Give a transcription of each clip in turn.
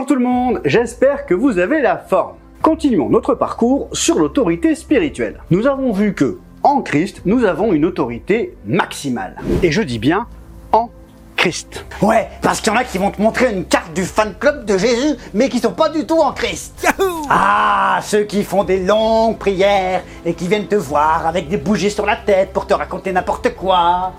Bonjour tout le monde, j'espère que vous avez la forme. Continuons notre parcours sur l'autorité spirituelle. Nous avons vu que, en Christ, nous avons une autorité maximale. Et je dis bien en Christ. Ouais, parce qu'il y en a qui vont te montrer une carte du fan club de Jésus, mais qui sont pas du tout en Christ. Ah, ceux qui font des longues prières et qui viennent te voir avec des bougies sur la tête pour te raconter n'importe quoi.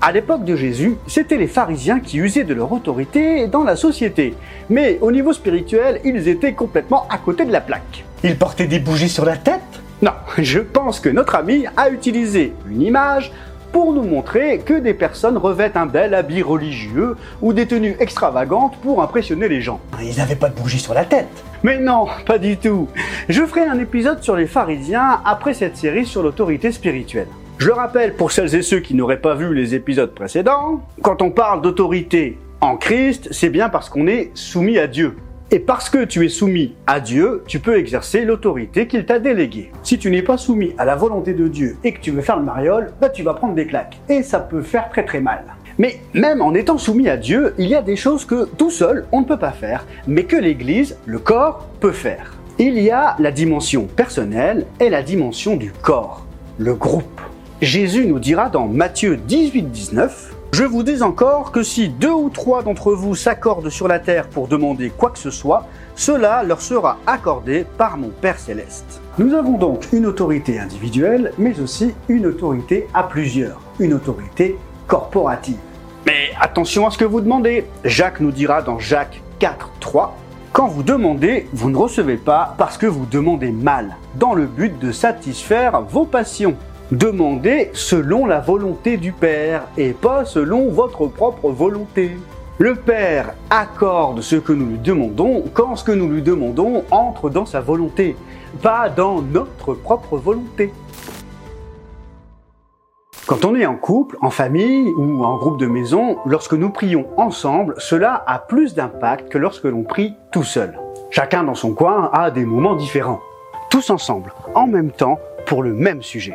À l'époque de Jésus, c'était les pharisiens qui usaient de leur autorité dans la société. Mais au niveau spirituel, ils étaient complètement à côté de la plaque. Ils portaient des bougies sur la tête? Non, je pense que notre ami a utilisé une image pour nous montrer que des personnes revêtent un bel habit religieux ou des tenues extravagantes pour impressionner les gens. Ils n'avaient pas de bougies sur la tête. Mais non, pas du tout. Je ferai un épisode sur les pharisiens après cette série sur l'autorité spirituelle. Je le rappelle pour celles et ceux qui n'auraient pas vu les épisodes précédents, quand on parle d'autorité en Christ, c'est bien parce qu'on est soumis à Dieu. Et parce que tu es soumis à Dieu, tu peux exercer l'autorité qu'il t'a déléguée. Si tu n'es pas soumis à la volonté de Dieu et que tu veux faire le mariole, bah tu vas prendre des claques. Et ça peut faire très très mal. Mais même en étant soumis à Dieu, il y a des choses que tout seul on ne peut pas faire, mais que l'Église, le corps, peut faire. Il y a la dimension personnelle et la dimension du corps, le groupe. Jésus nous dira dans Matthieu 18, 19, je vous dis encore que si deux ou trois d'entre vous s'accordent sur la terre pour demander quoi que ce soit, cela leur sera accordé par mon Père céleste. Nous avons donc une autorité individuelle, mais aussi une autorité à plusieurs, une autorité corporative. Mais attention à ce que vous demandez. Jacques nous dira dans Jacques 4, 3, quand vous demandez, vous ne recevez pas parce que vous demandez mal, dans le but de satisfaire vos passions. Demandez selon la volonté du Père et pas selon votre propre volonté. Le Père accorde ce que nous lui demandons quand ce que nous lui demandons entre dans sa volonté, pas dans notre propre volonté. Quand on est en couple, en famille ou en groupe de maison, lorsque nous prions ensemble, cela a plus d'impact que lorsque l'on prie tout seul. Chacun dans son coin a des moments différents. Tous ensemble, en même temps, pour le même sujet.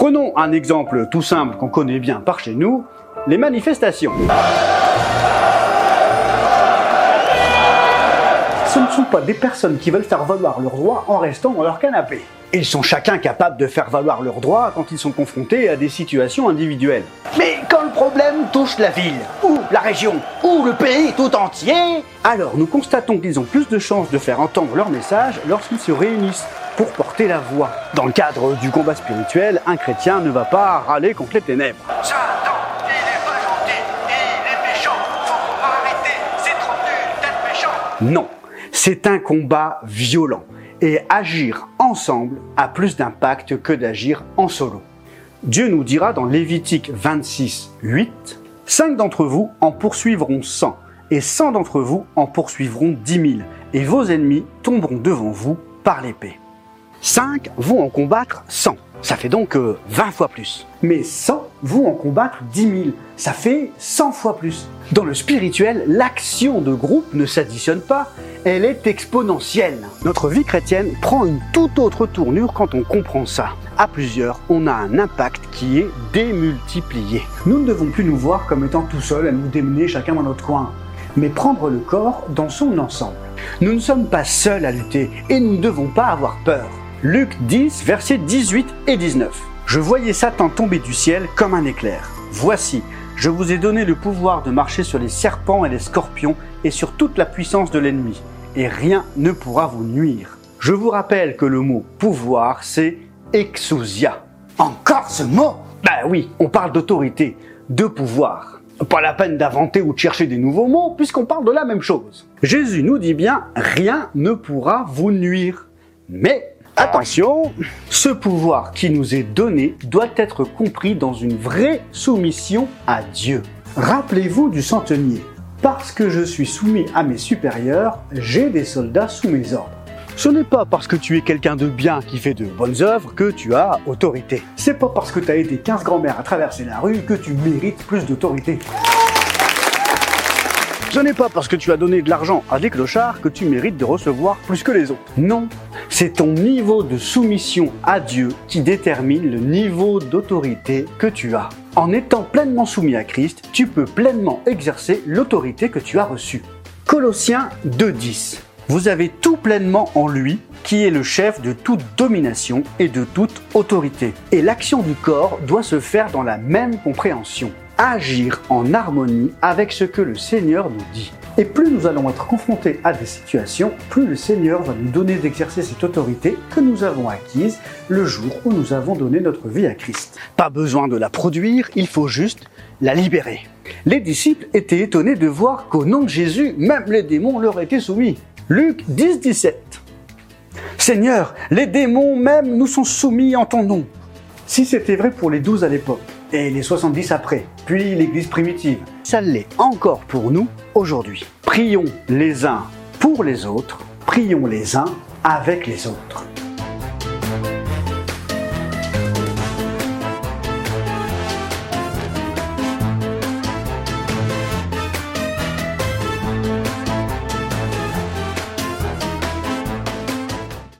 Prenons un exemple tout simple qu'on connaît bien par chez nous, les manifestations. Ce ne sont pas des personnes qui veulent faire valoir leurs droits en restant dans leur canapé. Ils sont chacun capables de faire valoir leurs droits quand ils sont confrontés à des situations individuelles. Mais quand le problème touche la ville, ou la région, ou le pays tout entier, alors nous constatons qu'ils ont plus de chances de faire entendre leur message lorsqu'ils se réunissent pour porter la voix. Dans le cadre du combat spirituel, un chrétien ne va pas râler contre les ténèbres. Satan, il est pas gentil, il est méchant, faut arrêter, c'est trop nul d'être méchant. Non, c'est un combat violent. Et agir ensemble a plus d'impact que d'agir en solo. Dieu nous dira dans Lévitique 26, 8, Cinq d'entre vous en poursuivront cent, et cent d'entre vous en poursuivront dix mille, et vos ennemis tomberont devant vous par l'épée. 5 vont en combattre 100. Ça fait donc 20 fois plus. Mais 100 vont en combattre 10 000. Ça fait 100 fois plus. Dans le spirituel, l'action de groupe ne s'additionne pas, elle est exponentielle. Notre vie chrétienne prend une toute autre tournure quand on comprend ça. À plusieurs, on a un impact qui est démultiplié. Nous ne devons plus nous voir comme étant tout seuls à nous démener chacun dans notre coin, mais prendre le corps dans son ensemble. Nous ne sommes pas seuls à lutter et nous ne devons pas avoir peur. Luc 10, versets 18 et 19. Je voyais Satan tomber du ciel comme un éclair. Voici, je vous ai donné le pouvoir de marcher sur les serpents et les scorpions et sur toute la puissance de l'ennemi, et rien ne pourra vous nuire. Je vous rappelle que le mot pouvoir, c'est exousia. encore ce mot? Ben oui, on parle d'autorité, de pouvoir. Pas la peine d'inventer ou de chercher des nouveaux mots, puisqu'on parle de la même chose. Jésus nous dit bien, rien ne pourra vous nuire. Mais Attention, ce pouvoir qui nous est donné doit être compris dans une vraie soumission à Dieu. Rappelez-vous du centenier. Parce que je suis soumis à mes supérieurs, j'ai des soldats sous mes ordres. Ce n'est pas parce que tu es quelqu'un de bien qui fait de bonnes œuvres que tu as autorité. C'est pas parce que tu as été 15 grand-mères à traverser la rue que tu mérites plus d'autorité. Ce n'est pas parce que tu as donné de l'argent à des clochards que tu mérites de recevoir plus que les autres. Non, c'est ton niveau de soumission à Dieu qui détermine le niveau d'autorité que tu as. En étant pleinement soumis à Christ, tu peux pleinement exercer l'autorité que tu as reçue. Colossiens 2.10 Vous avez tout pleinement en lui, qui est le chef de toute domination et de toute autorité. Et l'action du corps doit se faire dans la même compréhension. Agir en harmonie avec ce que le Seigneur nous dit. Et plus nous allons être confrontés à des situations, plus le Seigneur va nous donner d'exercer cette autorité que nous avons acquise le jour où nous avons donné notre vie à Christ. Pas besoin de la produire, il faut juste la libérer. Les disciples étaient étonnés de voir qu'au nom de Jésus, même les démons leur étaient soumis. Luc 10, 17. Seigneur, les démons même nous sont soumis en ton nom. Si c'était vrai pour les douze à l'époque, et les 70 après, l'Église primitive, ça l'est encore pour nous aujourd'hui. Prions les uns pour les autres, prions les uns avec les autres.